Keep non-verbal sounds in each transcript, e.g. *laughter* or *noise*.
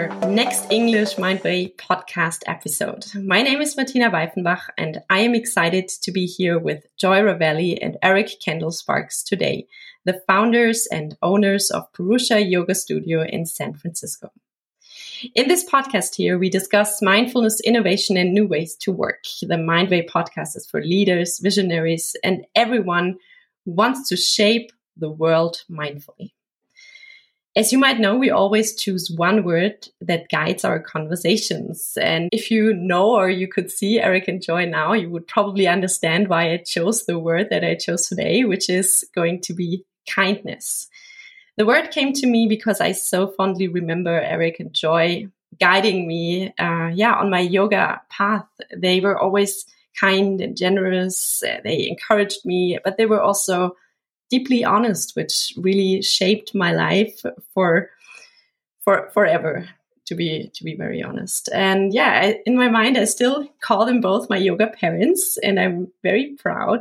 our next English Myndway podcast episode. My name is Martina Weifenbach, and I am excited to be here with Joy Ravelli and Eric Kendall Sparks today, the founders and owners of Purusha Yoga Studio in San Francisco. In this podcast here, we discuss mindfulness, innovation, and new ways to work. The Myndway podcast is for leaders, visionaries, and everyone who wants to shape the world mindfully. As you might know, we always choose one word that guides our conversations. And if you know or you could see Eric and Joy now, you would probably understand why I chose the word that I chose today, which is going to be kindness. The word came to me because I so fondly remember Eric and Joy guiding me, uh, yeah, on my yoga path. They were always kind and generous. They encouraged me, but they were also deeply honest, which really shaped my life for for forever. To be to be very honest, and yeah, I, in my mind, I still call them both my yoga parents, and I'm very proud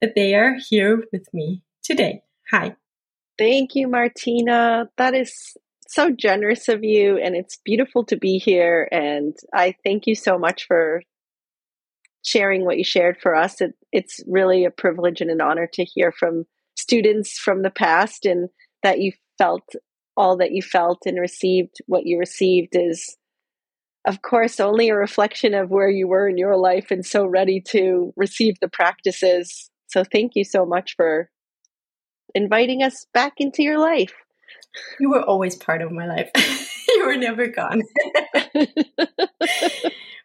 that they are here with me today. Hi. Thank you, Martina. That is so generous of you, and it's beautiful to be here. And I thank you so much for sharing what you shared for us. It, it's really a privilege and an honor to hear from students from the past and that you felt all that you felt and received what you received is of course only a reflection of where you were in your life and so ready to receive the practices. So thank you so much for inviting us back into your life. You were always part of my life. *laughs* You were never gone. *laughs*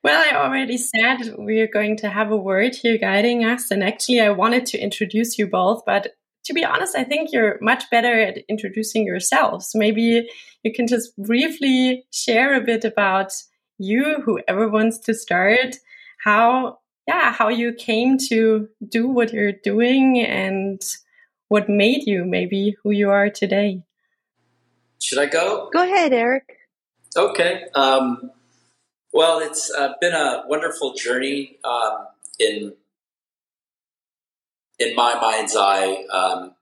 Well, I already said we're going to have a word here guiding us. And actually, I wanted to introduce you both, but to be honest, I think you're much better at introducing yourselves. Maybe you can just briefly share a bit about you, whoever wants to start, how, yeah, how you came to do what you're doing and what made you maybe who you are today. Should I go? Go ahead, Eric. Okay. Um, well, it's uh, been a wonderful journey um, in in my mind's eye, um,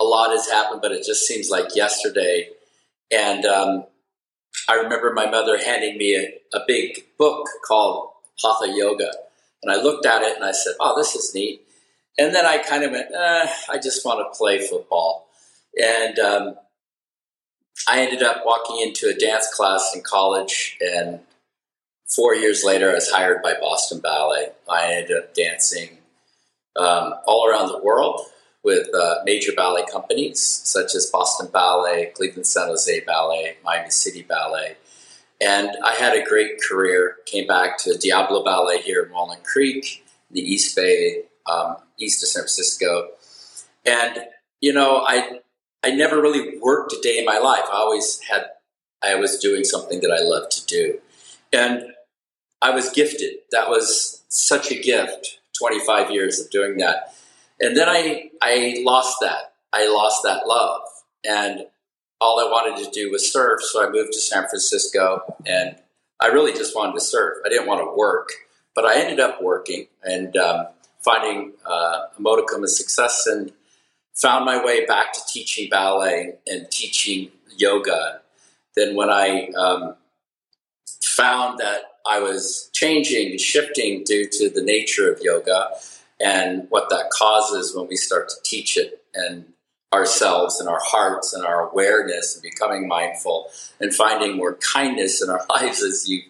a lot has happened, but it just seems like yesterday. And um, I remember my mother handing me a, a, big book called Hatha Yoga. And I looked at it and I said, oh, this is neat. And then I kind of went, eh, I just want to play football. And um, I ended up walking into a dance class in college. And four years later, I was hired by Boston Ballet. I ended up dancing um, all around the world with uh, major ballet companies such as Boston Ballet, Cleveland San Jose Ballet, Miami City Ballet. And I had a great career. Came back to Diablo Ballet here in Walnut Creek, the East Bay, um, east of San Francisco. And, you know, I, I never really worked a day in my life. I always had, I was doing something that I loved to do. And I was gifted. That was such a gift 25 years of doing that. And then I, I lost that. I lost that love. And all I wanted to do was surf. So I moved to San Francisco and I really just wanted to surf. I didn't want to work, but I ended up working and um, finding uh, a modicum of success and found my way back to teaching ballet and teaching yoga. Then when I um, found that I was changing and shifting due to the nature of yoga and what that causes when we start to teach it and ourselves and our hearts and our awareness and becoming mindful and finding more kindness in our *laughs* lives as you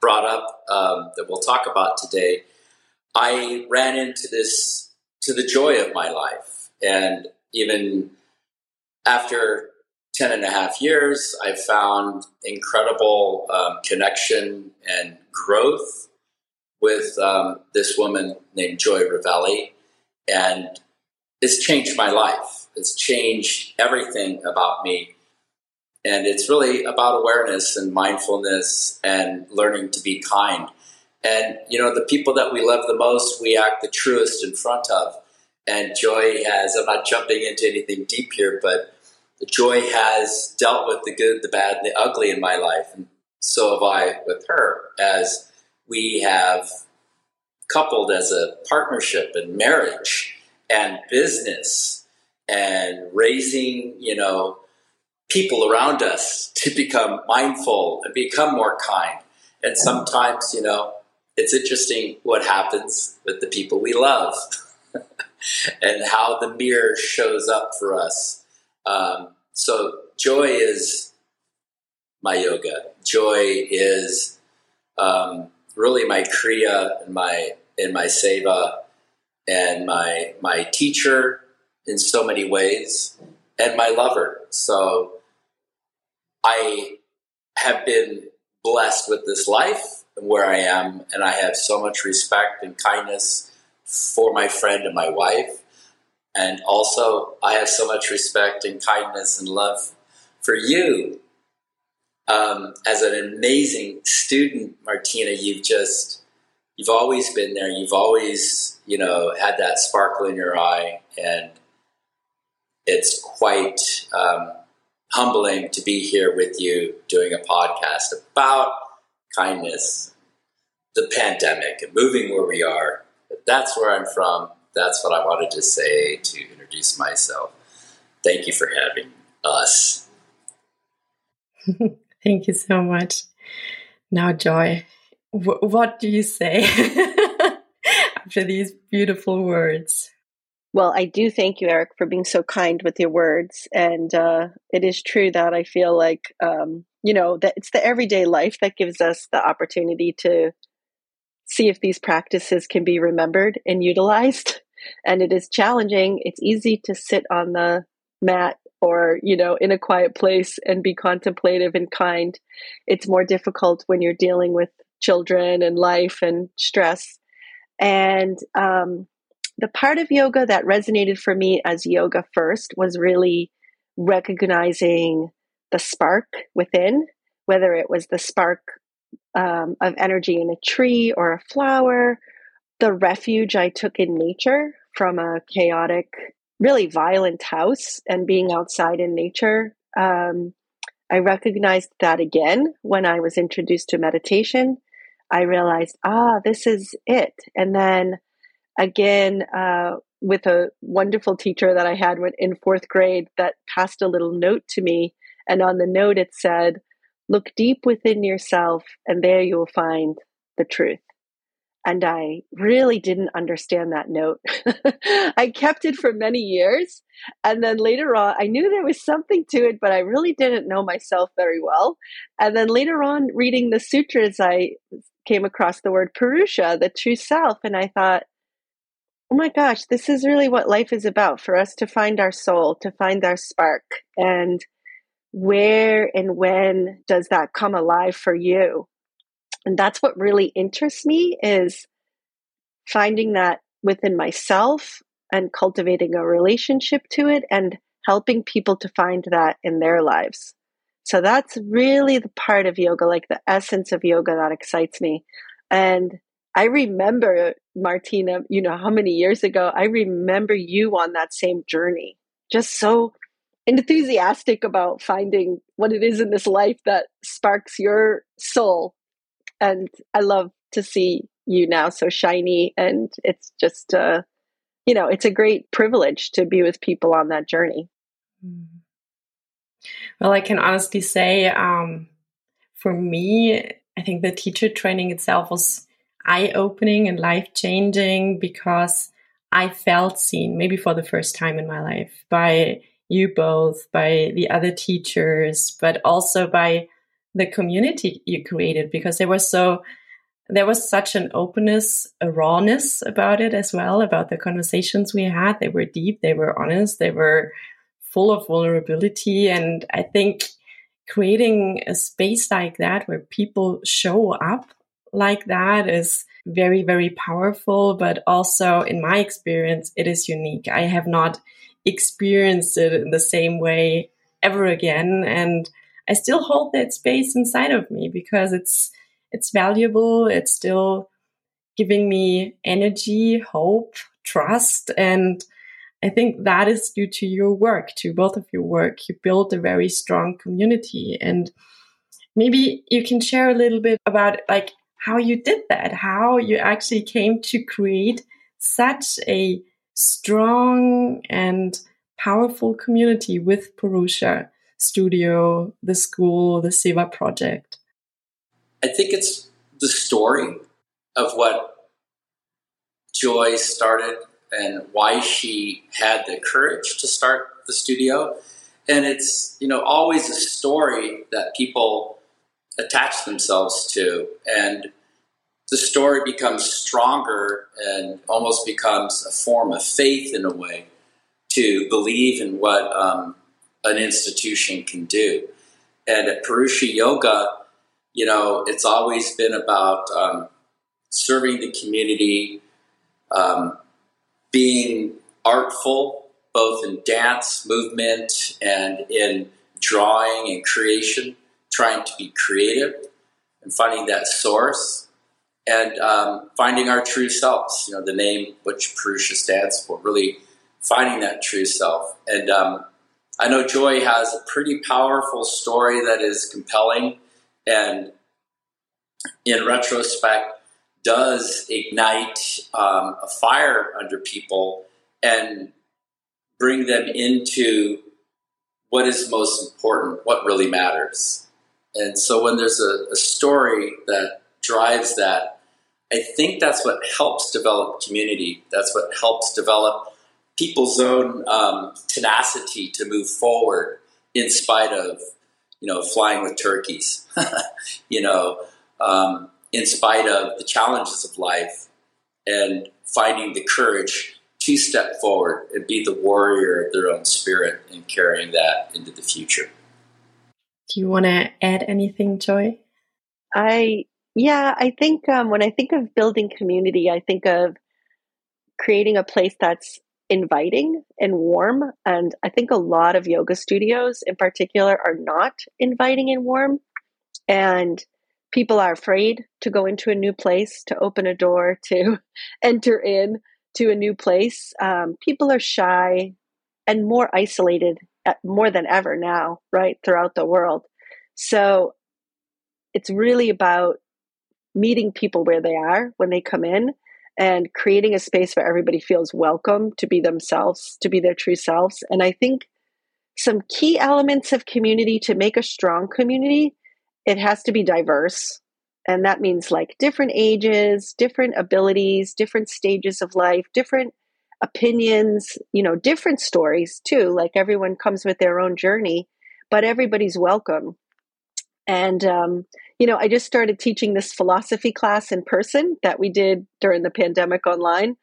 brought up um, that we'll talk about today. I ran into this to the joy of my life. And even after 10 and a half years, I've found incredible um, connection and growth with um, this woman named Joy Ravelli. And it's changed my life. It's changed everything about me. And it's really about awareness and mindfulness and learning to be kind. And, you know, the people that we love the most, we act the truest in front of. And Joy has, I'm not jumping into anything deep here, but Joy has dealt with the good, the bad, and the ugly in my life, and so have I with her, as we have coupled as a partnership and marriage and business and raising, you know, people around us to become mindful and become more kind. And sometimes, you know, it's interesting what happens with the people we love *laughs* and how the mirror shows up for us. Um, so, joy is my yoga. Joy is um, really my kriya and my and my seva and my my teacher in so many ways and my lover. So I have been blessed with this life and where I am, and I have so much respect and kindness for my friend and my wife. And also, I have so much respect and kindness and love for you. Um, as an amazing student, Martina, you've just, you've always been there. You've always, you know, had that sparkle in your eye. And it's quite um, humbling to be here with you doing a podcast about kindness, the pandemic, and moving where we are. That's where I'm from. That's what I wanted to say to introduce myself. Thank you for having us. *laughs* Thank you so much. Now, Joy, w- what do you say *laughs* after these beautiful words? Well, I do thank you, Eric, for being so kind with your words. And uh, it is true that I feel like, um, you know, that it's the everyday life that gives us the opportunity to see if these practices can be remembered and utilized. And it is challenging. It's easy to sit on the mat or, you know, in a quiet place and be contemplative and kind. It's more difficult when you're dealing with children and life and stress. And, um, the part of yoga that resonated for me as yoga first was really recognizing the spark within, whether it was the spark um, of energy in a tree or a flower, the refuge I took in nature from a chaotic, really violent house and being outside in nature. Um, I recognized that again when I was introduced to meditation. I realized, ah, this is it. And then again uh, with a wonderful teacher that I had in fourth grade that passed a little note to me. And on the note, it said, Look deep within yourself, and there you will find the truth. And I really didn't understand that note. *laughs* I kept it for many years. And then later on, I knew there was something to it, but I really didn't know myself very well. And then later on, reading the sutras, I came across the word Purusha, the true self. And I thought, oh my gosh, this is really what life is about for us to find our soul, to find our spark. And where and when does that come alive for you? And that's what really interests me is finding that within myself and cultivating a relationship to it and helping people to find that in their lives. So that's really the part of yoga, like the essence of yoga that excites me. And I remember, Martina, you know, how many years ago, I remember you on that same journey, just so enthusiastic about finding what it is in this life that sparks your soul. And I love to see you now so shiny. And it's just, uh, you know, it's a great privilege to be with people on that journey. Mm-hmm. Well, I can honestly say, um, for me, I think the teacher training itself was eye opening and life changing because I felt seen, maybe for the first time in my life, by you both, by the other teachers, but also by the community you created because there was so there was such an openness, a rawness about it as well, about the conversations we had. They were deep, they were honest, they were full of vulnerability. And I think creating a space like that where people show up like that is very, very powerful, but also in my experience, it is unique. I have not experienced it in the same way ever again. And I still hold that space inside of me because it's, it's valuable. It's still giving me energy, hope, trust. And I think that is due to your work, to both of your work. You built a very strong community and maybe you can share a little bit about like how you did that, how you actually came to create such a strong and powerful community with Purusha. Studio, the school, the Seva project? I think it's the story of what Joy started and why she had the courage to start the studio. And it's, you know, always a story that people attach themselves to. And the story becomes stronger and almost becomes a form of faith in a way to believe in what um, an institution can do. And at Purusha Yoga, you know, it's always been about um, serving the community, um, being artful, both in dance, movement, and in drawing and creation, trying to be creative and finding that source and um, finding our true selves. You know, the name which Purusha stands for, really finding that true self. And um, I know Joy has a pretty powerful story that is compelling and, in retrospect, does ignite um, a fire under people and bring them into what is most important, what really matters. And so when there's a, a story that drives that, I think that's what helps develop community. That's what helps develop people's own um, tenacity to move forward in spite of, you know, flying with turkeys. *laughs* you know, um, in spite of the challenges of life and finding the courage to step forward and be the warrior of their own spirit and carrying that into the future. Do you want to add anything, Joy? I, yeah, I think um, when I think of building community, I think of creating a place that's inviting and warm. And I think a lot of yoga studios in particular are not inviting and warm. And people are afraid to go into a new place, to open a door, to *laughs* enter in to a new place. Um, people are shy and more isolated at, more than ever now, right, throughout the world. So it's really about meeting people where they are when they come in and creating a space where everybody feels welcome to be themselves, to be their true selves. And I think some key elements of community to make a strong community it has to be diverse. And that means like different ages, different abilities, different stages of life, different opinions, you know, different stories too. Like everyone comes with their own journey, but everybody's welcome. And, um, you know, I just started teaching this philosophy class in person that we did during the pandemic online.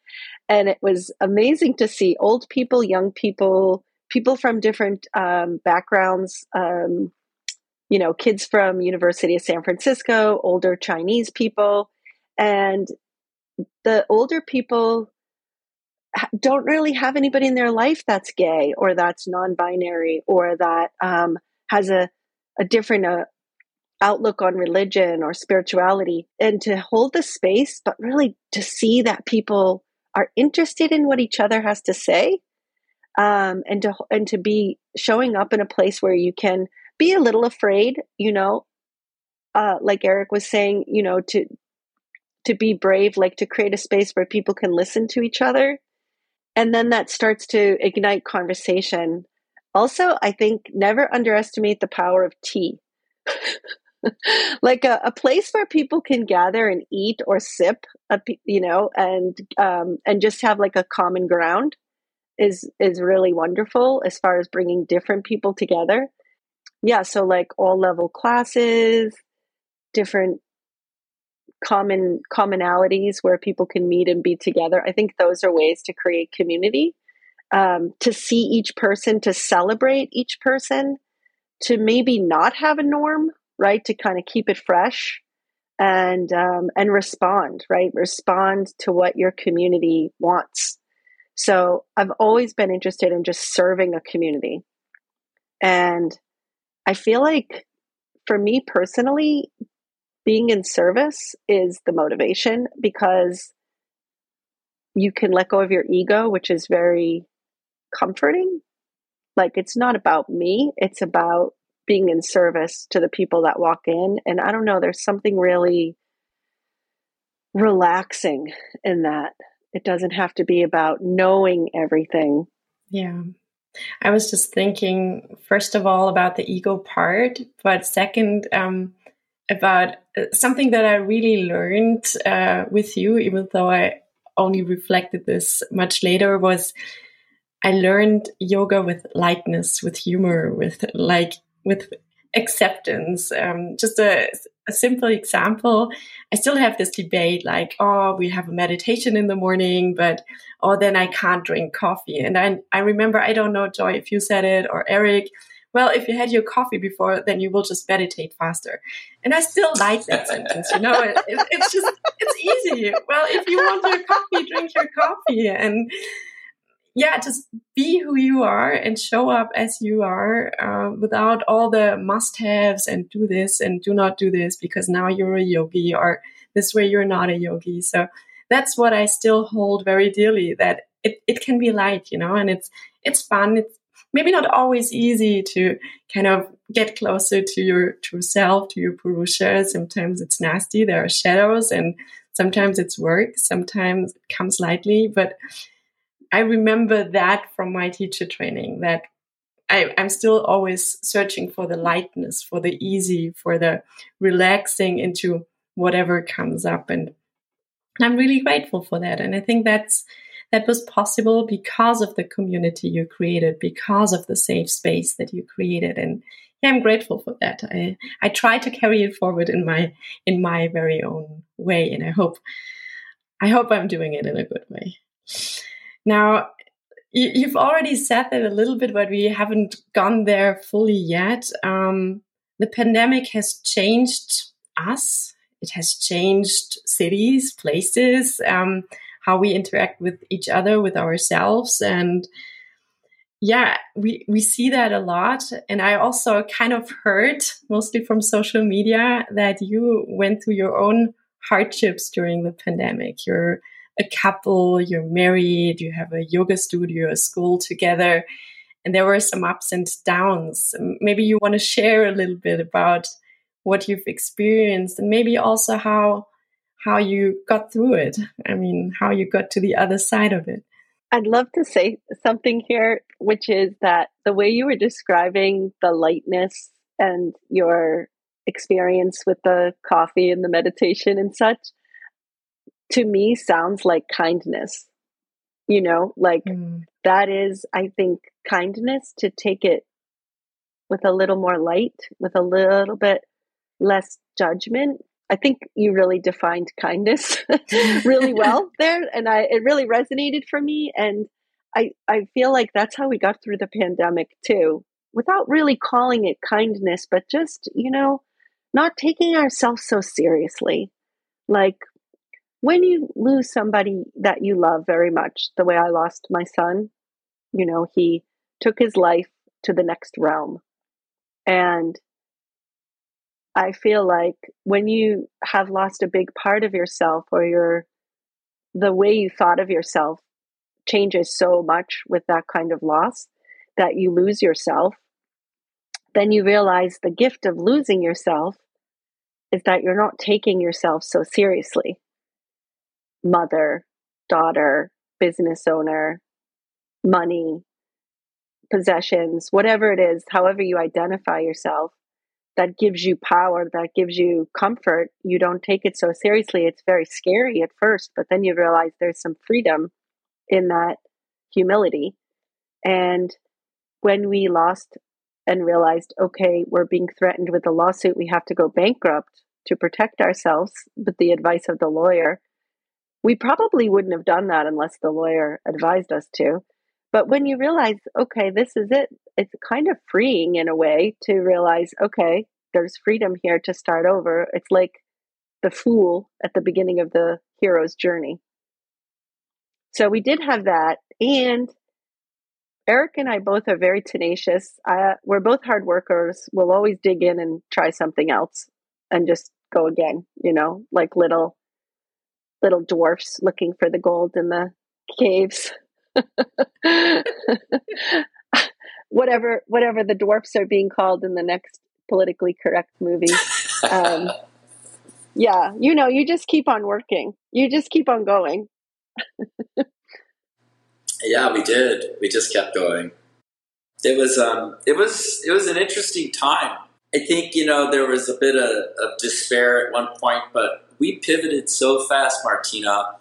And it was amazing to see old people, young people, people from different um, backgrounds, um, you know, kids from University of San Francisco, older Chinese people, and the older people don't really have anybody in their life that's gay or that's non-binary or that um, has a, a different uh, outlook on religion or spirituality and to hold the space but really to see that people are interested in what each other has to say um, and to and to be showing up in a place where you can be a little afraid, you know, uh, like Eric was saying, you know, to to be brave, like to create a space where people can listen to each other. And then that starts to ignite conversation. Also, I think never underestimate the power of tea. *laughs* *laughs* like a, a, place where people can gather and eat or sip, a, you know, and um, and just have like a common ground is is really wonderful as far as bringing different people together yeah, so like all level classes, different common commonalities where people can meet and be together. I think those are ways to create community. Um, to see each person, to celebrate each person, to maybe not have a norm, right? To kind of keep it fresh and um, and respond, right? Respond to what your community wants. So I've always been interested in just serving a community, and I feel like for me personally, being in service is the motivation because you can let go of your ego, which is very comforting. Like it's not about me, it's about being in service to the people that walk in. And I don't know, there's something really relaxing in that. It doesn't have to be about knowing everything. Yeah. I was just thinking, first of all, about the ego part, but second, um, about uh, something that I really learned uh, with you, even though I only reflected this much later, was I learned yoga with lightness, with humor, with like, with acceptance. Um, just a, a simple example. I still have this debate like, oh, we have a meditation in the morning, but oh, then I can't drink coffee. And I, I remember, I don't know, Joy, if you said it or Eric, well, if you had your coffee before, then you will just meditate faster. And I still like that sentence, you know, it, it, it's just, it's easy. Well, if you want your coffee, drink your coffee. And yeah, just be who you are and show up as you are uh, without all the must haves and do this and do not do this because now you're a yogi or this way you're not a yogi. So that's what I still hold very dearly that it, it can be light, you know, and it's, it's fun. It's maybe not always easy to kind of get closer to your true self, to your Purusha. Sometimes it's nasty. There are shadows and sometimes it's work. Sometimes it comes lightly, but I remember that from my teacher training that I, am still always searching for the lightness, for the easy, for the relaxing into whatever comes up. And I'm really grateful for that. And I think that's that was possible because of the community you created, because of the safe space that you created. And yeah, I'm grateful for that. I, I try to carry it forward in my in my very own way. And I hope I hope I'm doing it in a good way. Now, you've already said that a little bit, but we haven't gone there fully yet. Um, the pandemic has changed us. It has changed cities, places, um, how we interact with each other, with ourselves, and yeah, we we see that a lot. And I also kind of heard, mostly from social media, that you went through your own hardships during the pandemic. A couple, you're married, you have a yoga studio, a school together, and there were some ups and downs. Maybe you want to share a little bit about what you've experienced and maybe also how how you got through it. I mean, how you got to the other side of it. I'd love to say something here, which is that the way you were describing the lightness and your experience with the coffee and the meditation and such, to me sounds like kindness. You know, like mm. that is, I think, kindness to take it with a little more light, with a little bit less judgment. I think you really defined kindness *laughs* really *laughs* well there, and I it really resonated for me. And I I feel like that's how we got through the pandemic too, without really calling it kindness, but just you know, not taking ourselves so seriously. Like when you lose somebody that you love very much, the way I lost my son, you know, he took his life to the next realm. And I feel like when you have lost a big part of yourself or your the way you thought of yourself changes so much with that kind of loss that you lose yourself, then you realize the gift of losing yourself is that you're not taking yourself so seriously mother, daughter, business owner, money, possessions, whatever it is, however you identify yourself, that gives you power, that gives you comfort. You don't take it so seriously. It's very scary at first, but then you realize there's some freedom in that humility. And when we lost and realized, okay, we're being threatened with a lawsuit, we have to go bankrupt to protect ourselves with the advice of the lawyer we probably wouldn't have done that unless the lawyer advised us to. But when you realize, okay, this is it, it's kind of freeing in a way to realize, okay, there's freedom here to start over. It's like the fool at the beginning of the hero's journey. So we did have that. And Eric and I both are very tenacious. We're both hard workers. We'll always dig in and try something else and just go again, you know, like little little dwarfs looking for the gold in the caves. *laughs* whatever whatever the dwarfs are being called in the next politically correct movie. Um, yeah, you know, you just keep on working. You just keep on going. yeah, we did. We just kept going. it was um, it was it was an interesting time. I think you know there was a bit of, of despair at one point, but we pivoted so fast, Martina,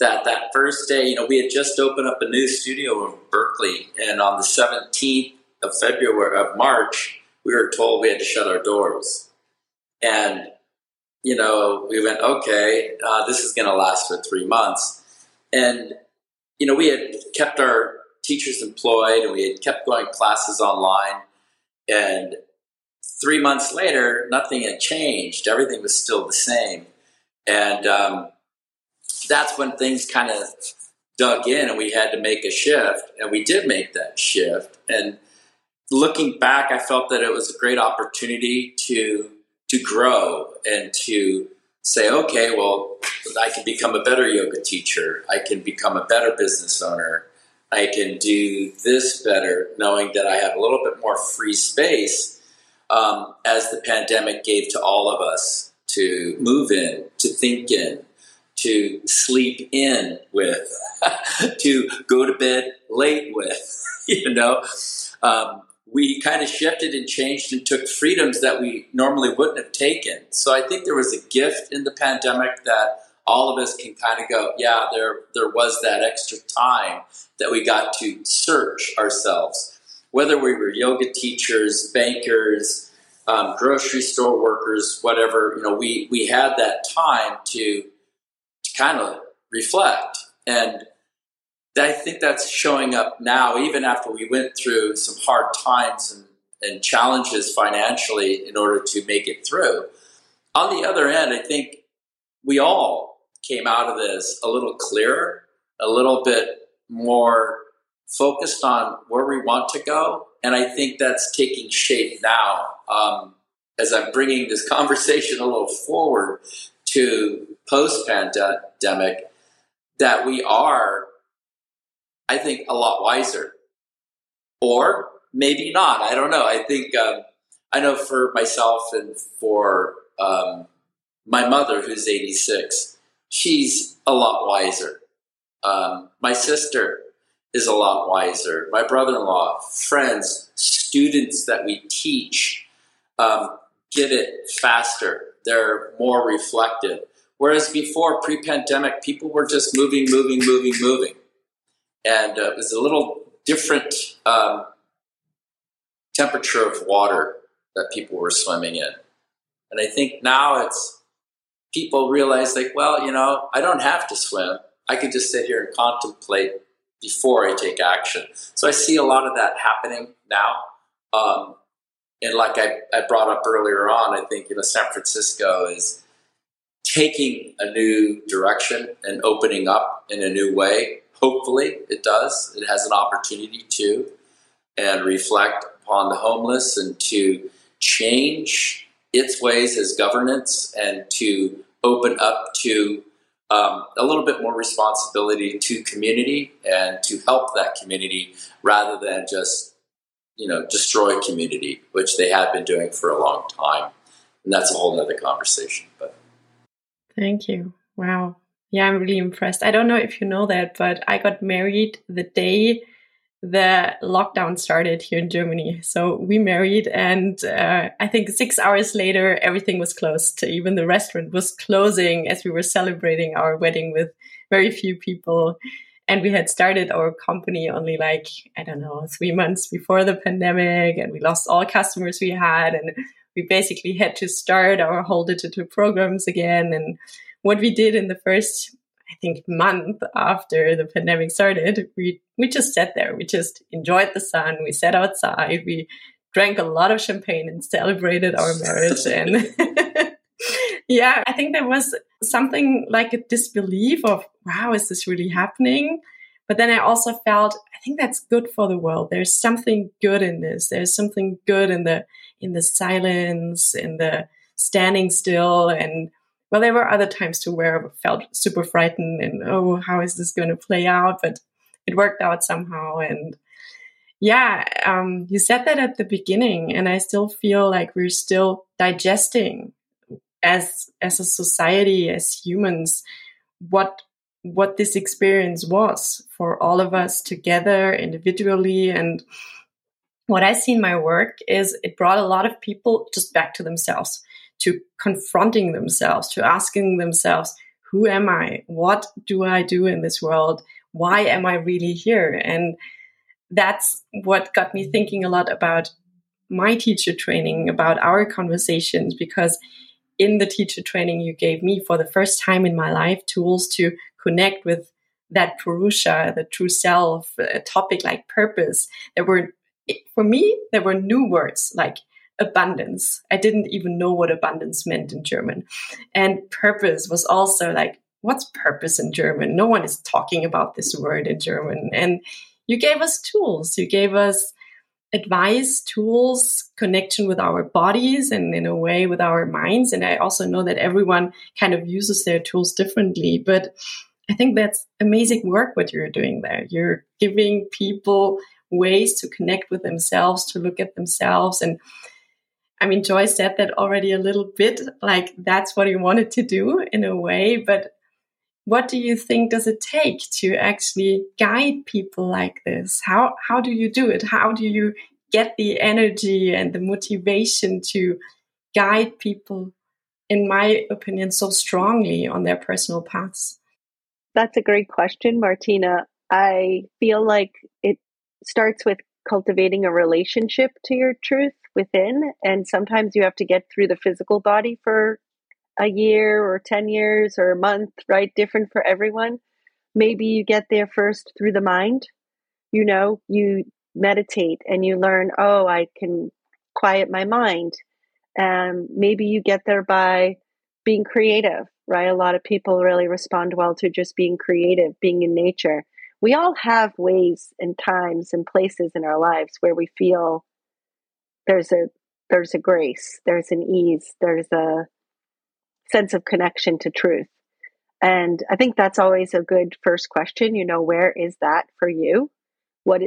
that that first day, you know, we had just opened up a new studio in Berkeley, and on the seventeenth of February of March, we were told we had to shut our doors, and you know, we went, okay, uh, this is going to last for three months, and you know, we had kept our teachers employed and we had kept going classes online. And three months later, nothing had changed. Everything was still the same. And um, that's when things kind of dug in and we had to make a shift. And we did make that shift. And looking back, I felt that it was a great opportunity to to grow and to say, okay, well, I can become a better yoga teacher. I can become a better business owner. I can do this better, knowing that I have a little bit more free space um, as the pandemic gave to all of us to move in, to think in, to sleep in with, *laughs* to go to bed late with, *laughs* you know. Um, we kind of shifted and changed and took freedoms that we normally wouldn't have taken. So I think there was a gift in the pandemic that all of us can kind of go, yeah, there there was that extra time that we got to search ourselves, whether we were yoga teachers, bankers, um, grocery store workers, whatever. You know, we we had that time to to kind of reflect, and I think that's showing up now, even after we went through some hard times and, and challenges financially in order to make it through. On the other end, I think we all came out of this a little clearer, a little bit more focused on where we want to go. And I think that's taking shape now um, as I'm bringing this *laughs* conversation a little forward to post pandemic, that we are, I think, a lot wiser. Or maybe not. I don't know. I think, um, I know for myself and for um, my mother, who's 86, she's a lot wiser. Um, my sister is a lot wiser. My brother in law, friends, students that we teach um, get it faster. They're more reflective. Whereas before, pre pandemic, people were just moving, moving, moving, moving. And uh, it was a little different um, temperature of water that people were swimming in. And I think now it's people realize like, well, you know, I don't have to swim. I can just sit here and contemplate before I take action. So I see a lot of that happening now. Um, and like I, I brought up earlier on, I think you know San Francisco is taking a new direction and opening up in a new way. Hopefully, it does. It has an opportunity to and reflect upon the homeless and to change its ways as governance and to open up to um, a little bit more responsibility to community and to help that community rather than just you know destroy community which they have been doing for a long time. And that's a whole nother conversation but. Thank you. Wow. Yeah i'm really impressed. I don't know if you know that but i got married the day the lockdown started here in Germany. So we married, and uh, I think six hours later, everything was closed. Even the restaurant was closing as we were celebrating our wedding with very few people. And we had started our company only like, I don't know, three months before the pandemic, and we lost all customers we had. And we basically had to start our whole digital programs again. And what we did in the first I think month after the pandemic started, we we just sat there. We just enjoyed the sun. We sat outside. We drank a lot of champagne and celebrated our marriage. and *laughs* yeah, I think there was something like a disbelief of, wow, is this really happening? But then I also felt, I think that's good for the world. There's something good in this. There's something good in the in the silence, in the standing still and well, there were other times too where I felt super frightened and, oh, how is this going to play out? But it worked out somehow. And yeah, um, you said that at the beginning, and I still feel like we're still digesting as as a society, as humans, what what this experience was for all of us together individually and what I see in my work is it brought a lot of people just back to themselves, to confronting themselves, to asking themselves, who am I? What do I do in this world? Why am I really here? And that's what got me thinking a lot about my teacher training, about our conversations, because in the teacher training you gave me for the first time in my life tools to connect with that Purusha, the true self, a topic like purpose. There were, for me, there were new words like abundance. I didn't even know what abundance meant in German. And purpose was also like, what's purpose in German? No one is talking about this word in German. And you gave us tools. You gave us advice, tools, connection with our bodies and in a way with our minds. And I also know that everyone kind of uses their tools differently. But I think that's amazing work what you're doing there. You're giving people ways to connect with themselves, to look at themselves. And I mean, Joy said that already a little bit, like that's what he wanted to do in a way. But what do you think does it take to actually guide people like this? How, how do you do it? How do you get the energy and the motivation to guide people, in my opinion, so strongly on their personal paths? That's a great question, Martina. I feel like it starts with cultivating a relationship to your truth within. And sometimes you have to get through the physical body for a year or 10 years or a month, right? Different for everyone. Maybe you get there first through the mind. You know, you meditate and you learn, oh, I can quiet my mind. And maybe you get there by being creative right? A lot of people really respond well to just being creative, being in nature. We all have ways and times and places in our lives where we feel there's a there's a grace, there's an ease, there's a sense of connection to truth. And I think that's always a good first question, you know, where is that for you? What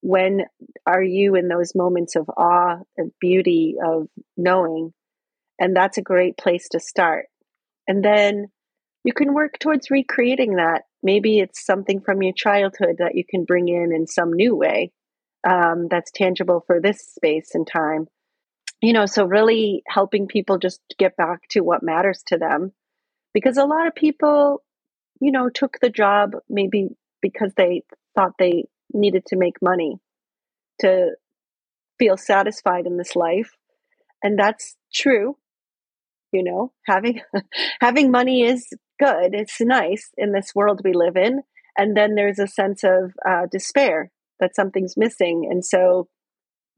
when are you in those moments of awe and beauty of knowing? And that's a great place to start and then you can work towards recreating that. Maybe it's something from your childhood that you can bring in in some new way um, that's tangible for this space and time. You know, so really helping people just get back to what matters to them. Because a lot of people, you know, took the job maybe because they thought they needed to make money to feel satisfied in this life. And that's true you know having *laughs* having money is good it's nice in this world we live in and then there's a sense of uh, despair that something's missing and so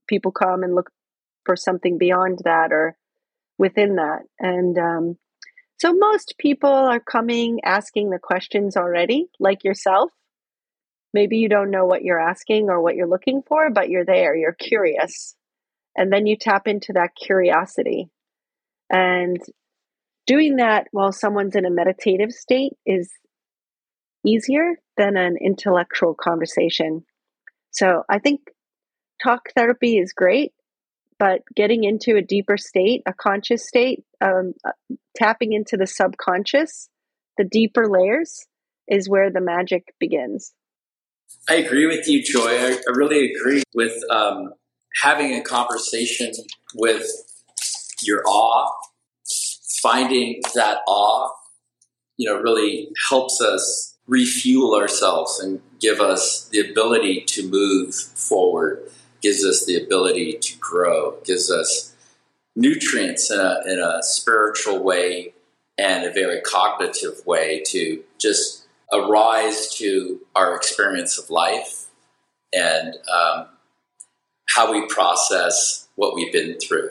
people come and look for something beyond that or within that. And um, so most people are coming asking the questions already like yourself. Maybe you don't know what you're asking or what you're looking for but you're there you're curious. And then you tap into that curiosity. And doing that while someone's in a meditative state is easier than an intellectual conversation. So I think talk therapy is great, but getting into a deeper state, a conscious state, um, uh, tapping into the subconscious, the deeper layers, is where the magic begins. I agree with you, Joy. I, I really agree with um, having a conversation with your awe, finding that awe, you know, really helps us refuel ourselves and give us the ability to move forward, gives us the ability to grow, gives us nutrients in a, in a spiritual way and a very cognitive way to just arise to our experience of life and um, how we process what we've been through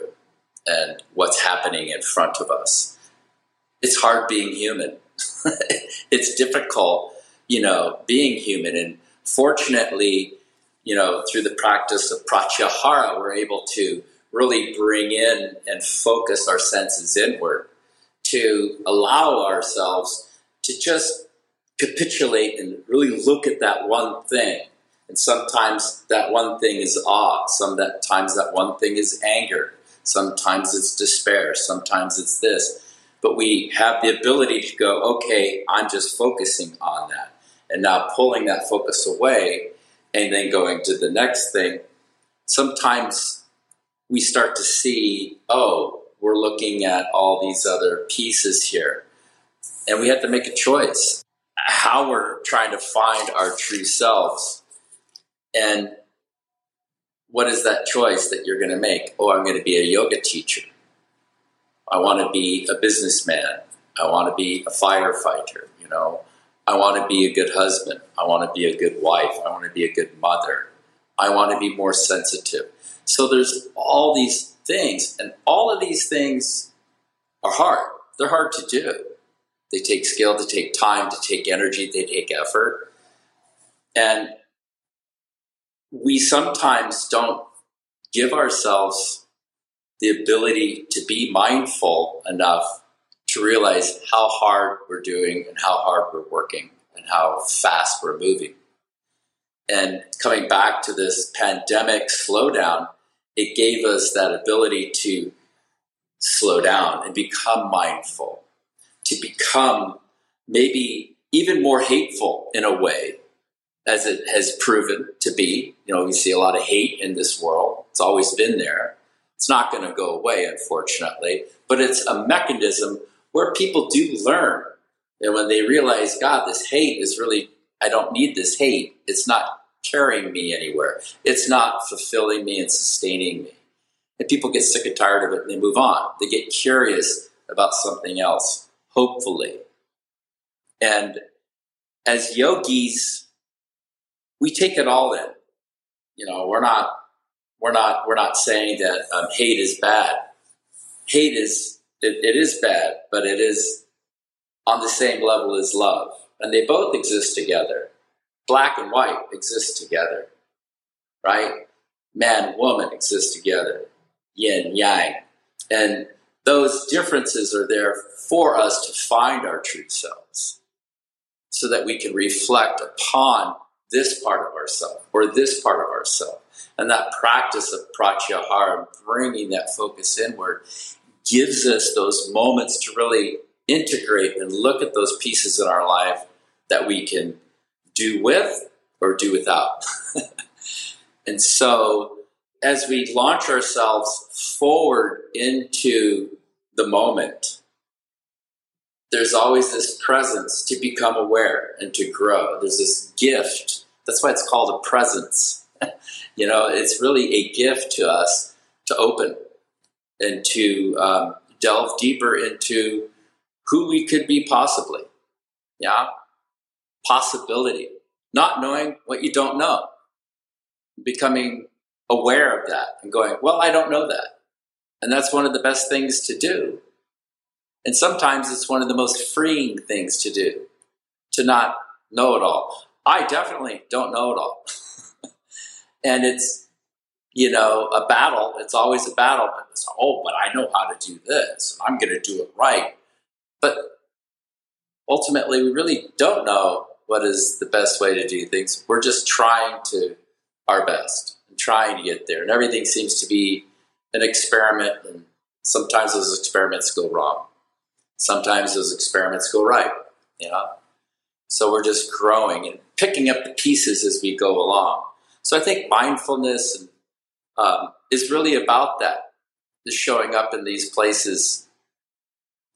and what's happening in front of us. It's hard being human. *laughs* it's difficult, you know, being human. And fortunately, you know, through the practice of pratyahara, we're able to really bring in and focus our senses inward to allow ourselves to just capitulate and really look at that one thing. And sometimes that one thing is awe. Sometimes that one thing is anger. Sometimes it's despair. Sometimes it's this. But we have the ability to go, okay, I'm just focusing on that. And now pulling that focus away and then going to the next thing. sometimes we start to see, oh, we're looking at all these other pieces here. And we have to make a choice how we're trying to find our true selves. And what is that choice that you're going to make? Oh, I'm going to be a yoga teacher. I want to be a businessman. I want to be a firefighter. You know, I want to be a good husband. I want to be a good wife. I want to be a good mother. I want to be more sensitive. So there's all these things, and all of these things are hard. They're hard to do. They take skill, they take time, to take energy, they take effort. And we sometimes don't give ourselves the ability to be mindful enough to realize how hard we're doing and how hard we're working and how fast we're moving. And coming back to this pandemic slowdown, it gave us that ability to slow down and become mindful, to become maybe even more hateful in a way, as it has proven to be. You know, we see a lot of hate in this world, it's always been there. It's not going to go away, unfortunately, but it's a mechanism where people do learn. And when they realize, God, this hate is really, I don't need this hate. It's not carrying me anywhere. It's not fulfilling me and sustaining me. And people get sick and tired of it and they move on. They get curious about something else, hopefully. And as yogis, we take it all in. You know, we're not we're not we're not saying that um, hate is bad. Hate is it, it is bad, but it is on the same level as love, and they both exist together. Black and white exist together, right? Man, woman exist together, yin yang, and those differences are there for us to find our true selves, so that we can reflect upon this part of ourselves or this part of ourselves and that practice of pratyahara, bringing that focus inward, gives us those moments to really integrate and look at those pieces in our life that we can do with or do without. *laughs* and so, as we launch ourselves forward into the moment, there's always this presence to become aware and to grow. There's this gift. That's why it's called a presence. *laughs* you know, it's really a gift to us to open and to um, delve deeper into who we could be possibly. Yeah? Possibility. Not knowing what you don't know. Becoming aware of that and going, well, I don't know that. And that's one of the best things to do. And sometimes it's one of the most freeing things to do to not know it all. I definitely don't know it all. *laughs* and it's you know a battle. It's always a battle. But it's oh, but I know how to do this, I'm going to do it right. But ultimately, we really don't know what is the best way to do things. We're just trying to our best and trying to get there, and everything seems to be an experiment. And sometimes those experiments go wrong. Sometimes those experiments go right. You know. So we're just growing and picking up the pieces as we go along. So I think mindfulness um, is really about that, is showing up in these places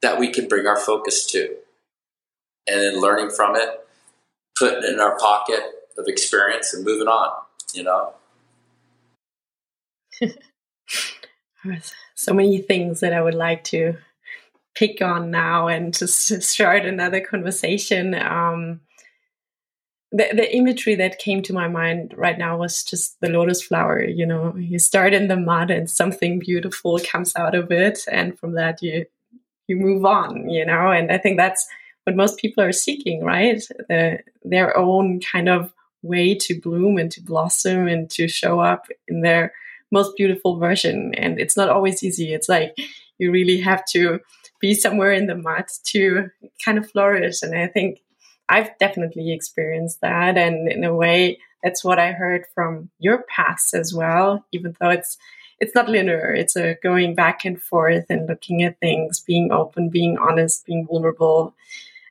that we can bring our focus to, and then learning from it, putting it in our pocket of experience, and moving on. You know. *laughs* so many things that I would like to pick on now and just start another conversation. Um, the, the imagery that came to my mind right now was just the lotus flower you know you start in the mud and something beautiful comes out of it and from that you you move on you know? And i think that's what most people are seeking right? The, their own kind of way to bloom and to blossom and to show up in their most beautiful version. And it's not always easy. It's like you really have to be somewhere in the mud to kind of flourish. And i think I've definitely experienced that. And in a way, that's what I heard from your past as well, even though it's it's not linear. It's a going back and forth and looking at things, being open, being honest, being vulnerable.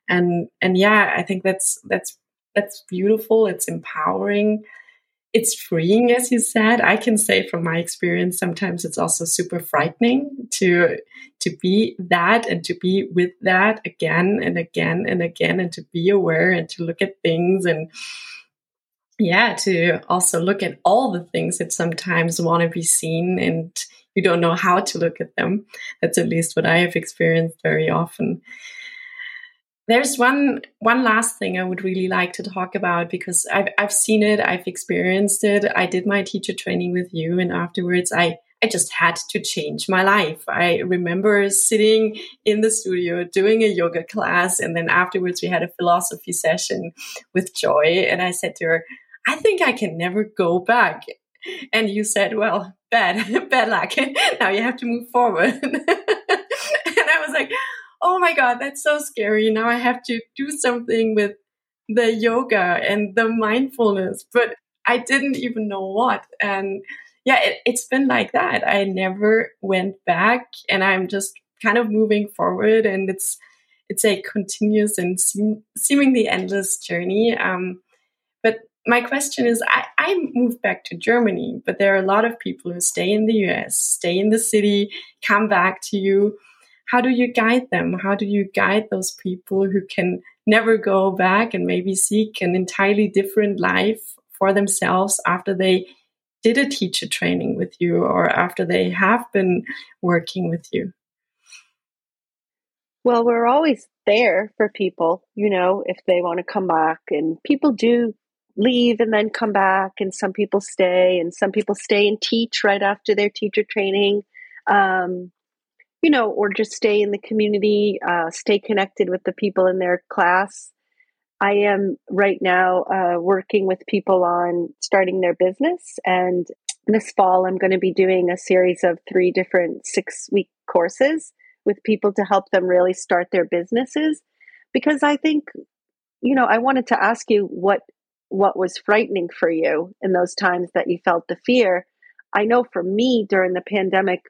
And and yeah, I think that's that's that's beautiful. It's empowering. It's freeing, as you said. I can say from my experience, sometimes it's also super frightening to to be that and to be with that again and again and again and to be aware and to look at things and yeah, to also look at all the things that sometimes want to be seen and you don't know how to look at them. That's at least what I have experienced very often. There's one one last thing I would really like to talk about because I've I've seen it, I've experienced it. I did my teacher training with you, and afterwards I I just had to change my life. I remember sitting in the studio doing a yoga class, and then afterwards we had a philosophy session with Joy, and I said to her, "I think I can never go back." And you said, "Well, bad *laughs* bad luck. *laughs* now you have to move forward." *laughs* and I was like oh my God, that's so scary. Now I have to do something with the yoga and the mindfulness, but I didn't even know what. And yeah, it, it's been like that. I never went back and I'm just kind of moving forward and it's, it's a continuous and seem, seemingly endless journey. Um, but my question is I, I moved back to Germany, but there are a lot of people who stay in the US, stay in the city, come back to you how do you guide them? How do you guide those people who can never go back and maybe seek an entirely different life for themselves after they did a teacher training with you or after they have been working with you? Well, we're always there for people, you know, if they want to come back. And people do leave and then come back, and some people stay, and some people stay and teach right after their teacher training. Um, you know, or just stay in the community, uh, stay connected with the people in their class. I am right now uh, working with people on starting their business. And this fall, I'm going to be doing a series of three different six week courses with people to help them really start their businesses. Because I think, you know, I wanted to ask you what what was frightening for you in those times that you felt the fear. I know for me during the pandemic,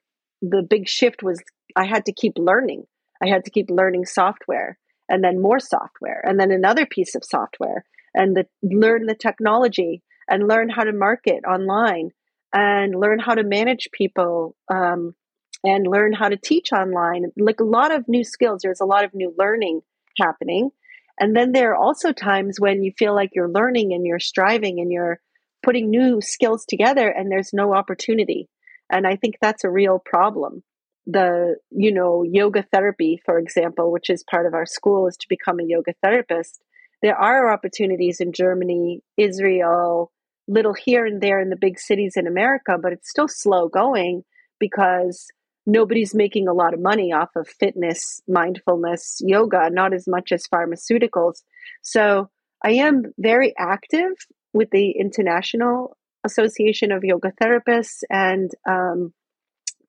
the big shift was I had to keep learning. I had to keep learning software and then more software and then another piece of software and the, learn the technology and learn how to market online and learn how to manage people um, and learn how to teach online. Like a lot of new skills, there's a lot of new learning happening. And then there are also times when you feel like you're learning and you're striving and you're putting new skills together and there's no opportunity. And I think that's a real problem the you know yoga therapy for example which is part of our school is to become a yoga therapist. There are opportunities in germany israel little here and there in the big cities in america but it's still slow going because nobody's making a lot of money off of fitness mindfulness yoga not as much as pharmaceuticals. So i am very active with the international association of yoga therapists and um,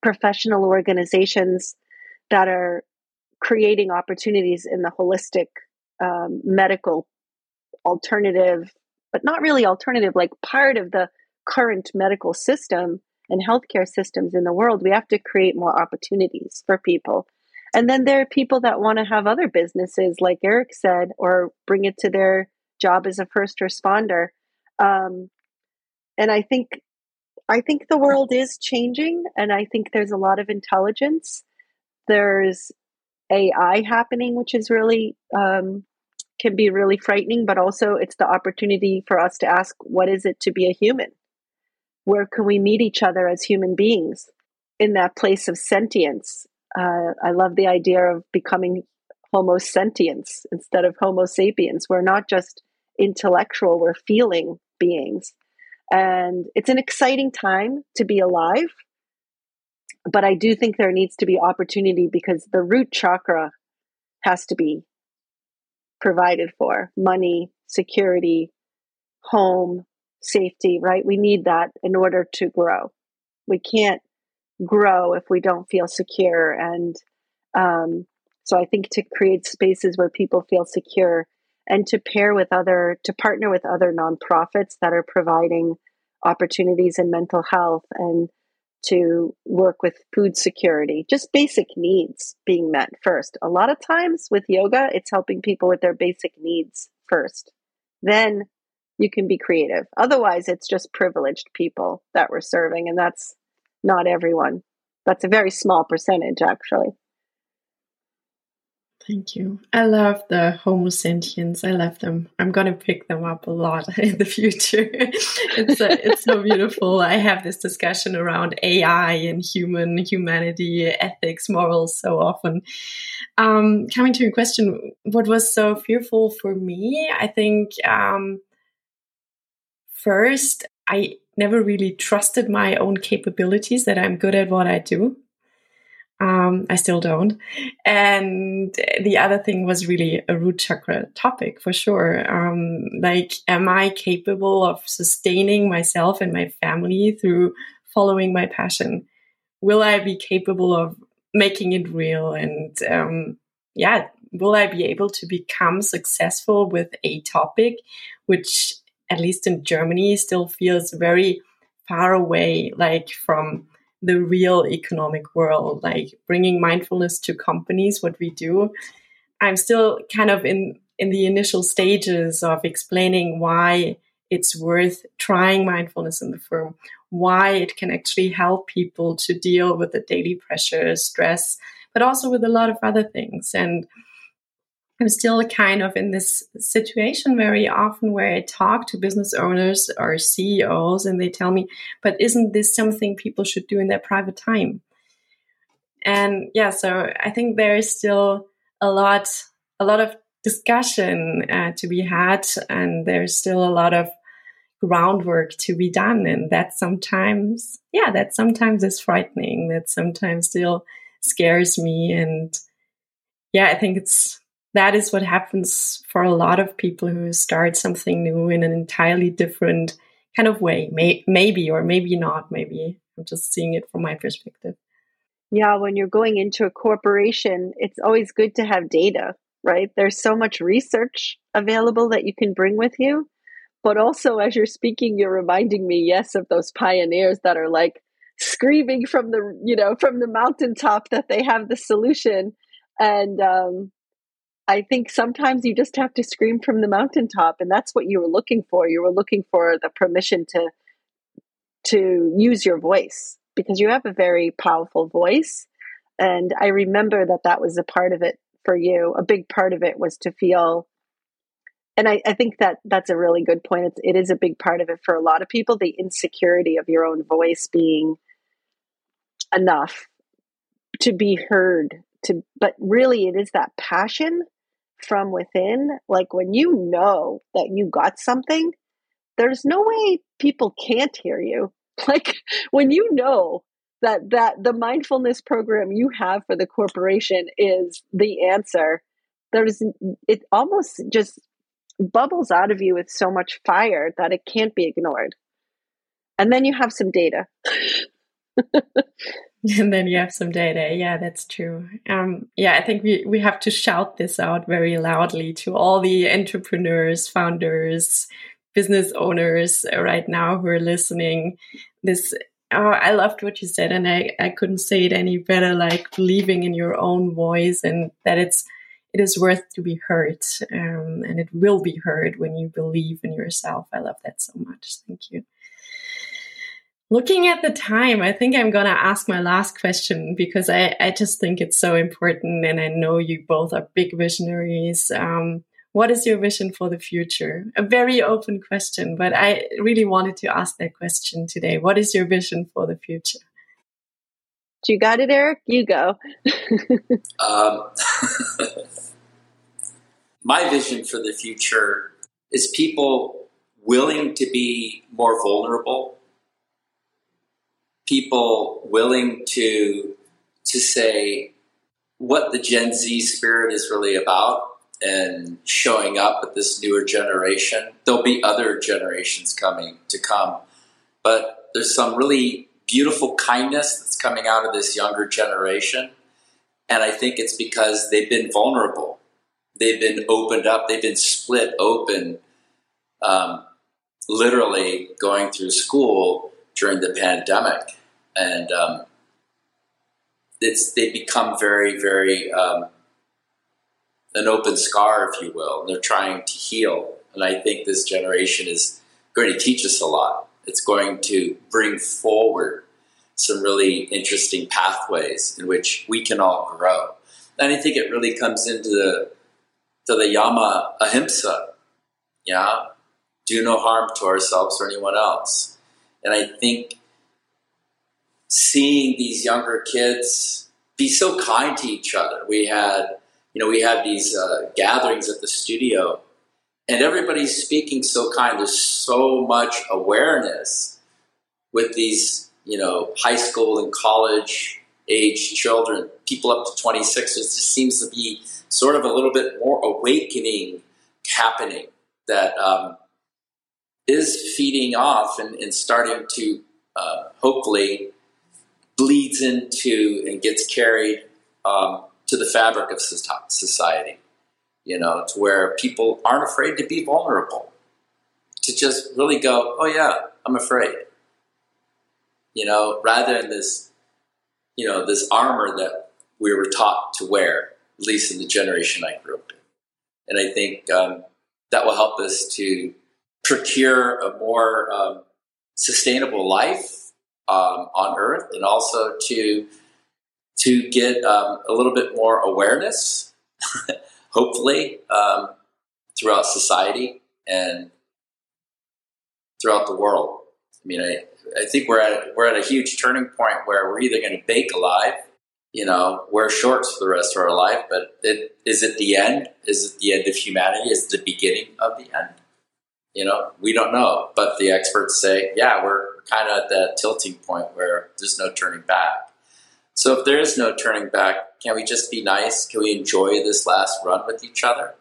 professional organizations that are creating opportunities in the holistic um, medical alternative, but not really alternative, like part of the current medical system and healthcare systems in the world. We have to create more opportunities for people. And then there are people that want to have other businesses, like Eric said, or bring it to their job as a first responder. Um, and I think I think the world is changing, and I think there's a lot of intelligence. There's AI happening, which is really um, can be really frightening, but also it's the opportunity for us to ask, what is it to be a human? Where can we meet each other as human beings in that place of sentience? Uh, I love the idea of becoming Homo sentiens instead of Homo sapiens. We're not just intellectual, we're feeling beings. And it's an exciting time to be alive. But I do think there needs to be opportunity because the root chakra has to be provided for money, security, home, safety, right? We need that in order to grow. We can't grow if we don't feel secure. And um, so I think to create spaces where people feel secure and to pair with other, to partner with other nonprofits that are providing opportunities in mental health and to work with food security, just basic needs being met first. A lot of times with yoga, it's helping people with their basic needs first. Then you can be creative. Otherwise, it's just privileged people that we're serving, and that's not everyone. That's a very small percentage, actually. Thank you. I love the Homo sentiens. I love them. I'm gonna pick them up a lot *laughs* in the future. *laughs* it's a, it's so beautiful. I have this discussion around AI and human humanity, ethics, morals so often. Um, coming to your question, what was so fearful for me? I think um, first I never really trusted my own capabilities that I'm good at what I do. Um, I still don't. And the other thing was really a root chakra topic for sure. Um, like, am I capable of sustaining myself and my family through following my passion? Will I be capable of making it real? And um, yeah, will I be able to become successful with a topic, which at least in Germany still feels very far away, like from the real economic world, like bringing mindfulness to companies, what we do. I'm still kind of in, in the initial stages of explaining why it's worth trying mindfulness in the firm, why it can actually help people to deal with the daily pressure, stress, but also with a lot of other things. And I'm still kind of in this situation very often where I talk to business owners or CEOs and they tell me, but isn't this something people should do in their private time? And yeah, so I think there is still a lot, a lot of discussion uh, to be had, and there's still a lot of groundwork to be done. And that sometimes, yeah, that sometimes is frightening. That sometimes still scares me. And yeah, I think it's that is what happens for a lot of people who start something new in an entirely different kind of way. May, maybe or maybe not. Maybe I'm just seeing it from my perspective. Yeah, when you're going into a corporation, it's always good to have data, right? There's so much research available that you can bring with you. But also, as you're speaking, you're reminding me, yes, of those pioneers that are like screaming from the, you know, from the mountaintop that they have the solution. And um, I think sometimes you just have to scream from the mountaintop, and that's what you were looking for. You were looking for the permission to to use your voice because you have a very powerful voice, and I remember that that was a part of it for you. A big part of it was to feel, and I, I think that that's a really good point. It's, it is a big part of it for a lot of people. The insecurity of your own voice being enough to be heard to but really it is that passion from within, like when you know that you got something, there's no way people can't hear you. *laughs* Like when you know that that the mindfulness program you have for the corporation is the answer, there's it almost just bubbles out of you with so much fire that it can't be ignored. And then you have some data. *laughs* *laughs* and then you have some data. Yeah, that's true. Um, yeah, I think we, we have to shout this out very loudly to all the entrepreneurs, founders, business owners right now who are listening. This, oh, I loved what you said, and I, I couldn't say it any better. Like believing in your own voice and that it's it is worth to be heard, um, and it will be heard when you believe in yourself. I love that so much. Thank you. Looking at the time, I think I'm going to ask my last question because I, I just think it's so important. And I know you both are big visionaries. Um, what is your vision for the future? A very open question, but I really wanted to ask that question today. What is your vision for the future? You got it, Eric? You go. *laughs* um, *laughs* my vision for the future is people willing to be more vulnerable people willing to to say what the Gen Z spirit is really about and showing up with this newer generation. There'll be other generations coming to come, but there's some really beautiful kindness that's coming out of this younger generation. And I think it's because they've been vulnerable. They've been opened up. They've been split open, um, literally going through school during the pandemic and um, it's they become very very um, an open scar, if you will. And They're trying to heal, And I think this generation is going to teach us a lot. It's going to bring forward some really interesting pathways in which we can all grow. And I think it really comes into the to the yama ahimsa, yeah, do no harm to ourselves or anyone else. And I think seeing these younger kids be so kind to each other. We had, you know, we had these uh, gatherings at the studio, and everybody's speaking so kind. There's so much awareness with these, you know, high school and college age children, people up to 26. It just seems to be sort of a little bit more awakening happening that um, is feeding off and, and starting to uh, hopefully bleeds into and gets carried um, to the fabric of society. You know, to where people aren't afraid to be vulnerable, to just really go, "Oh yeah, I'm afraid." You know, rather than this, you know, this armor that we were taught to wear, at least in the generation I grew up in. And I think um, that will help us to procure a more um, sustainable life um, on Earth, and also to to get um, a little bit more awareness, *laughs* hopefully, um, throughout society and throughout the world. I mean, I, I think we're at we're at a huge turning point where we're either going to bake alive, you know, wear shorts for the rest of our life, but it, is it the end? Is it the end of humanity? Is it the beginning of the end? You know, we don't know, but the experts say, yeah, we're kind of at that tilting point where there's no turning back. So if there is no turning back, can we just be nice? Can we enjoy this last run with each other?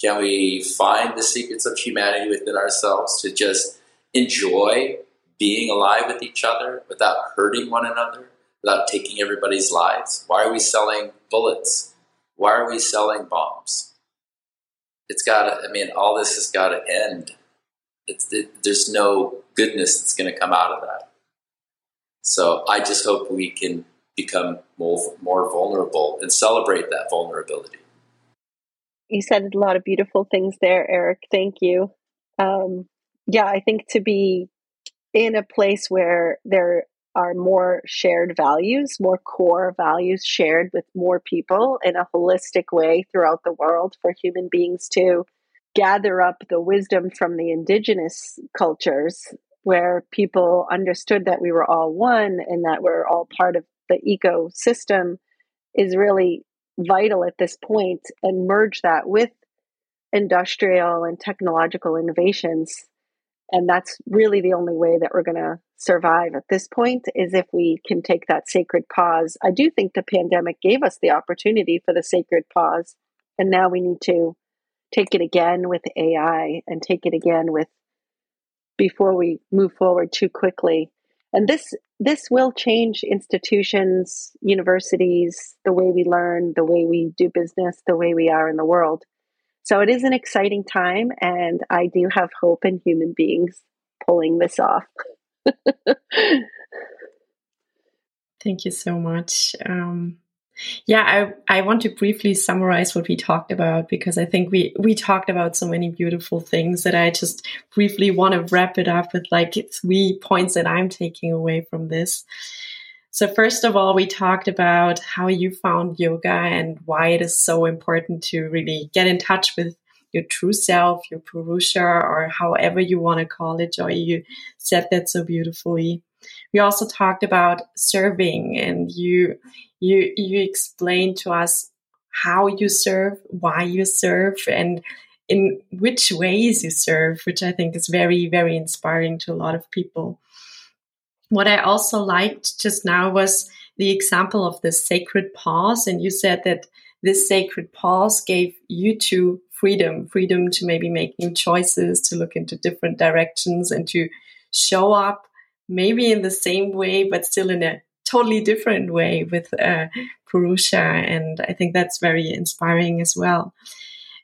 Can we find the secrets of humanity within ourselves to just enjoy being alive with each other without hurting one another, without taking everybody's lives? Why are we selling bullets? Why are we selling bombs? It's got I mean, all this has got to end. It's, it, there's no goodness that's going to come out of that. So I just hope we can become more, more vulnerable and celebrate that vulnerability. You said a lot of beautiful things there, Eric. Thank you. Um, yeah, I think to be in a place where there are more shared values, more core values shared with more people in a holistic way throughout the world for human beings to gather up the wisdom from the indigenous cultures where people understood that we were all one and that we're all part of the ecosystem is really vital at this point and merge that with industrial and technological innovations and that's really the only way that we're going to survive at this point is if we can take that sacred pause. I do think the pandemic gave us the opportunity for the sacred pause. And now we need to take it again with AI and take it again with before we move forward too quickly. And this this will change institutions, universities, the way we learn, the way we do business, the way we are in the world. So it is an exciting time, and I do have hope in human beings pulling this off. *laughs* Thank you so much. Um, yeah, I, I want to briefly summarize what we talked about because I think we, we talked about so many beautiful things that I just briefly want to wrap it up with like three points that I'm taking away from this. So first of all, we talked about how you found yoga and why it is so important to really get in touch with your true self, your Purusha, or however you want to call it. Joy, you said that so beautifully. We also talked about serving and you, you, you explained to us how you serve, why you serve, and in which ways you serve, which I think is very, very inspiring to a lot of people. What I also liked just now was the example of the sacred pause. And you said that this sacred pause gave you two freedom, freedom to maybe make new choices, to look into different directions and to show up maybe in the same way, but still in a totally different way with uh, Purusha. And I think that's very inspiring as well.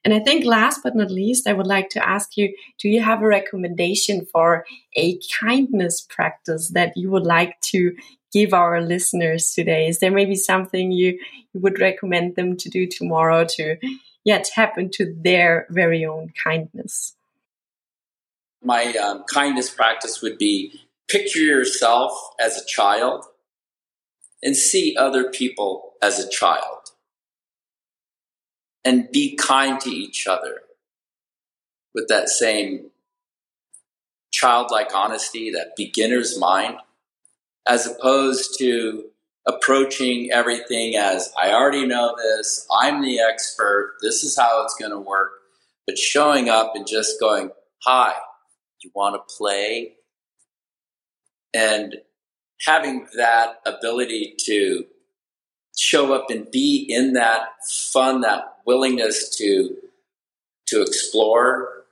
And I think last but not least, I would like to ask you do you have a recommendation for a kindness practice that you would like to give our listeners today? Is there maybe something you, you would recommend them to do tomorrow to yeah, tap into their very own kindness? my um, kindness practice would be picture yourself as a child and see other people as a child and be kind to each other with that same childlike honesty, that beginner's mind, as opposed to approaching everything as I already know this, I'm the expert, this is how it's going to work, but showing up and just going, Hi, you want to play? And having that ability to show up and be in that fun, that willingness to to explore.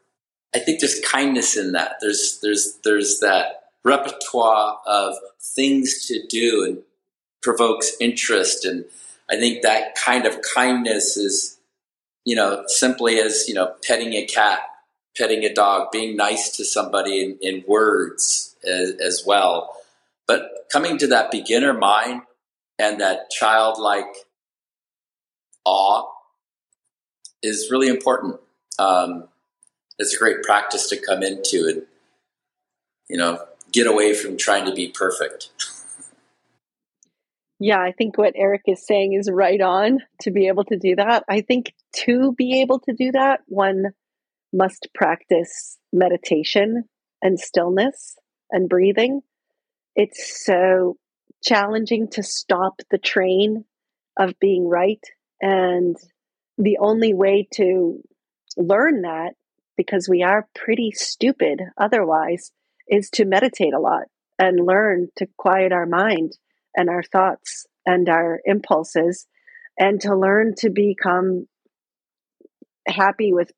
I think there's kindness in that. There's there's there's that repertoire of things to do and provokes interest and I think that kind of kindness is you know simply as you know petting a cat petting a dog, being nice to somebody in, in words as, as, well. But coming to that beginner mind and that childlike awe is really important. Um, it's a great practice to come into and, you know, get away from trying to be perfect. Yeah, I think what Eric is saying is right on to be able to do that. I think to be able to do that, one must practice meditation and stillness and breathing. It's so challenging to stop the train of being right. And the only way to learn that, because we are pretty stupid otherwise, is to meditate a lot and learn to quiet our mind and our thoughts and our impulses and to learn to become happy with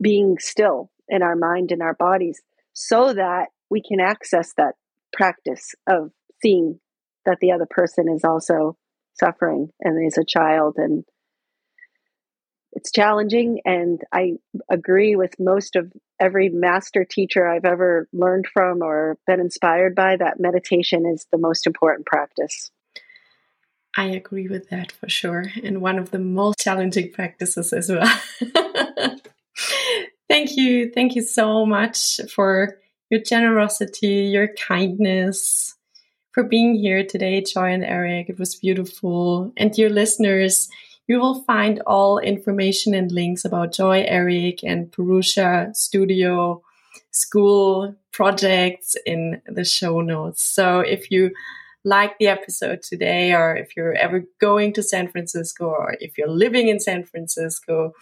being still in our mind and our bodies so that we can access that practice of seeing that the other person is also suffering and is a child and it's challenging and i agree with most of every master teacher i've ever learned from or been inspired by that meditation is the most important practice i agree with that for sure and one of the most challenging practices as well *laughs* Thank you. Thank you so much for your generosity, your kindness, for being here today, Joy and Eric. It was beautiful. And dear listeners, you will find all information and links about Joy, Eric, and Purusha Studio school projects in the show notes. So if you like the episode today, or if you're ever going to San Francisco, or if you're living in San Francisco,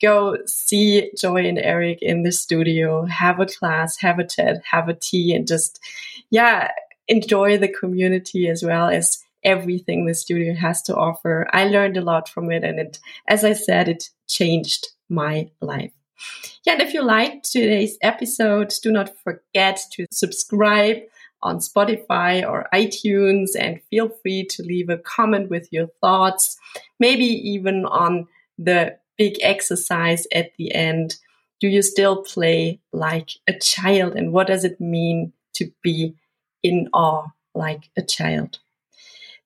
go see Joy and Eric in the studio, have a class, have a chat, have a tea, and just, yeah, enjoy the community as well as everything the studio has to offer. I learned a lot from it, and it, as I said, it changed my life. Yeah, and if you liked today's episode, do not forget to subscribe on Spotify or iTunes and feel free to leave a comment with your thoughts, maybe even on the big exercise at the end. Do you still play like a child? And what does it mean to be in awe like a child?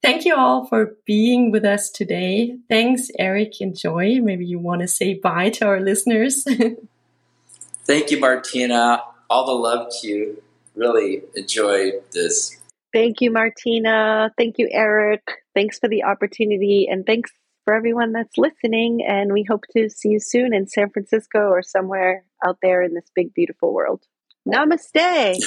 Thank you all for being with us today. Thanks, Eric and Joy. Maybe you want to say bye to our listeners. *laughs* Thank you, Martina. All the love to you. Really enjoyed this. Thank you, Martina. Thank you, Eric. Thanks for the opportunity. And thanks for everyone that's listening. And we hope to see you soon in San Francisco or somewhere out there in this big, beautiful world. Namaste.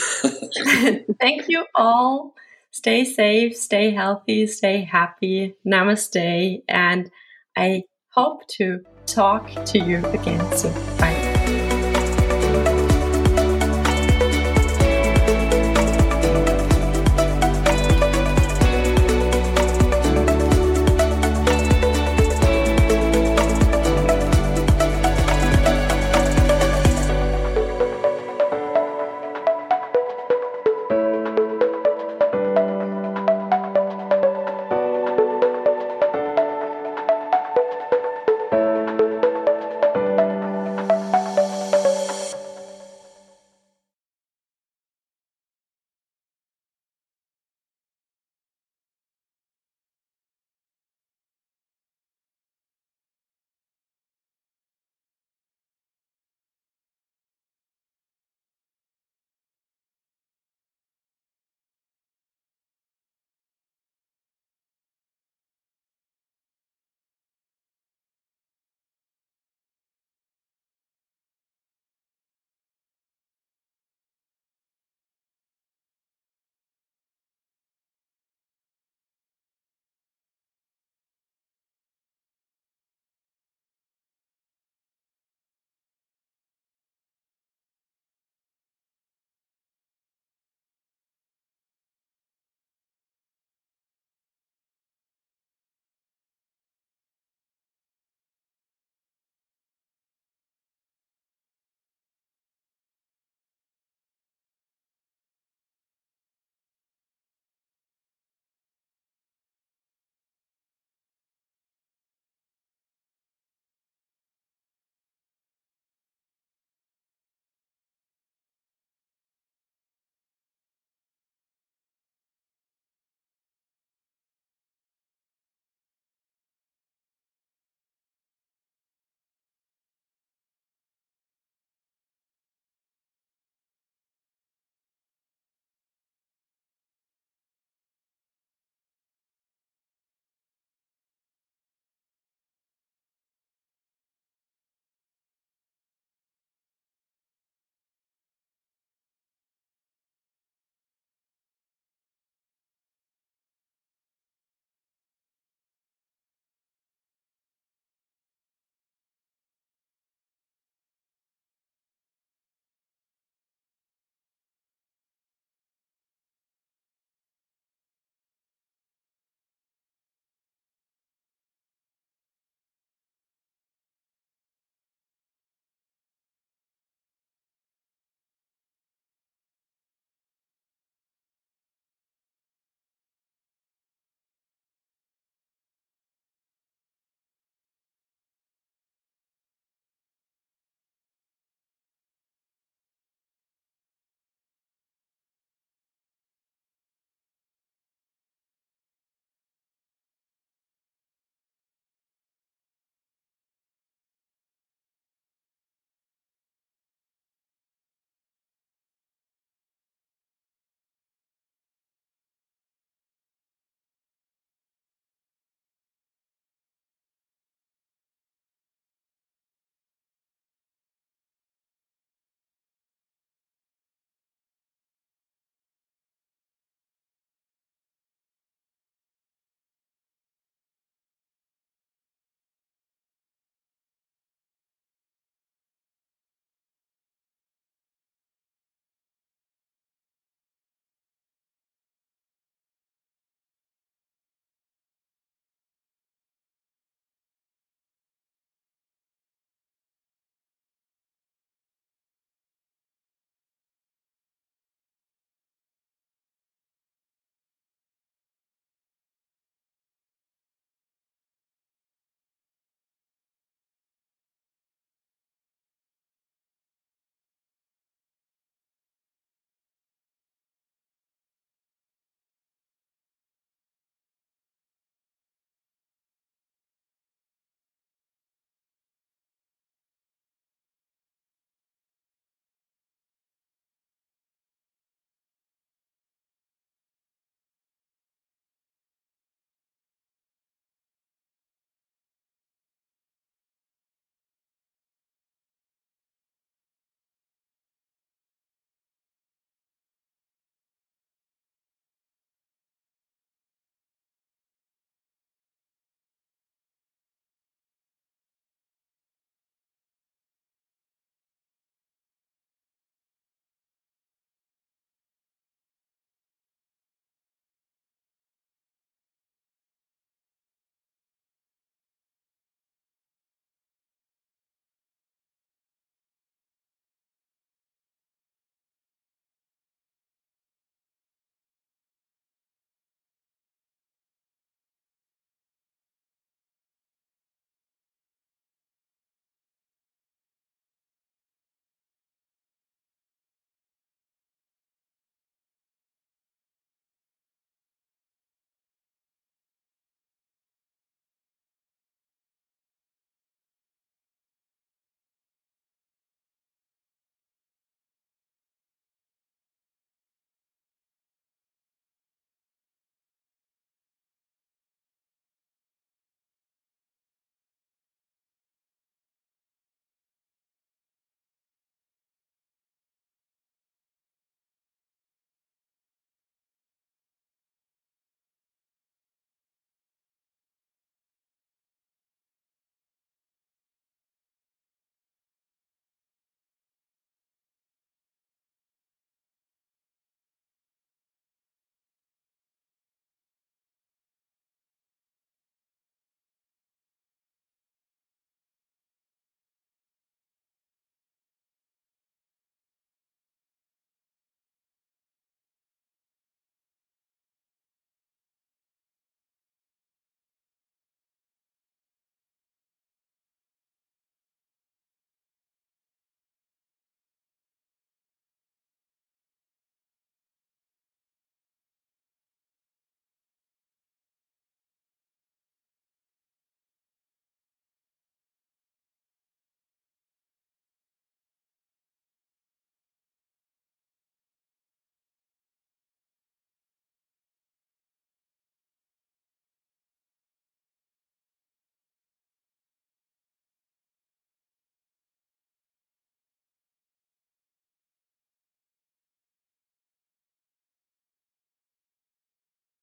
*laughs* *laughs* Thank you all. Stay safe, stay healthy, stay happy. Namaste. And I hope to talk to you again soon. Bye.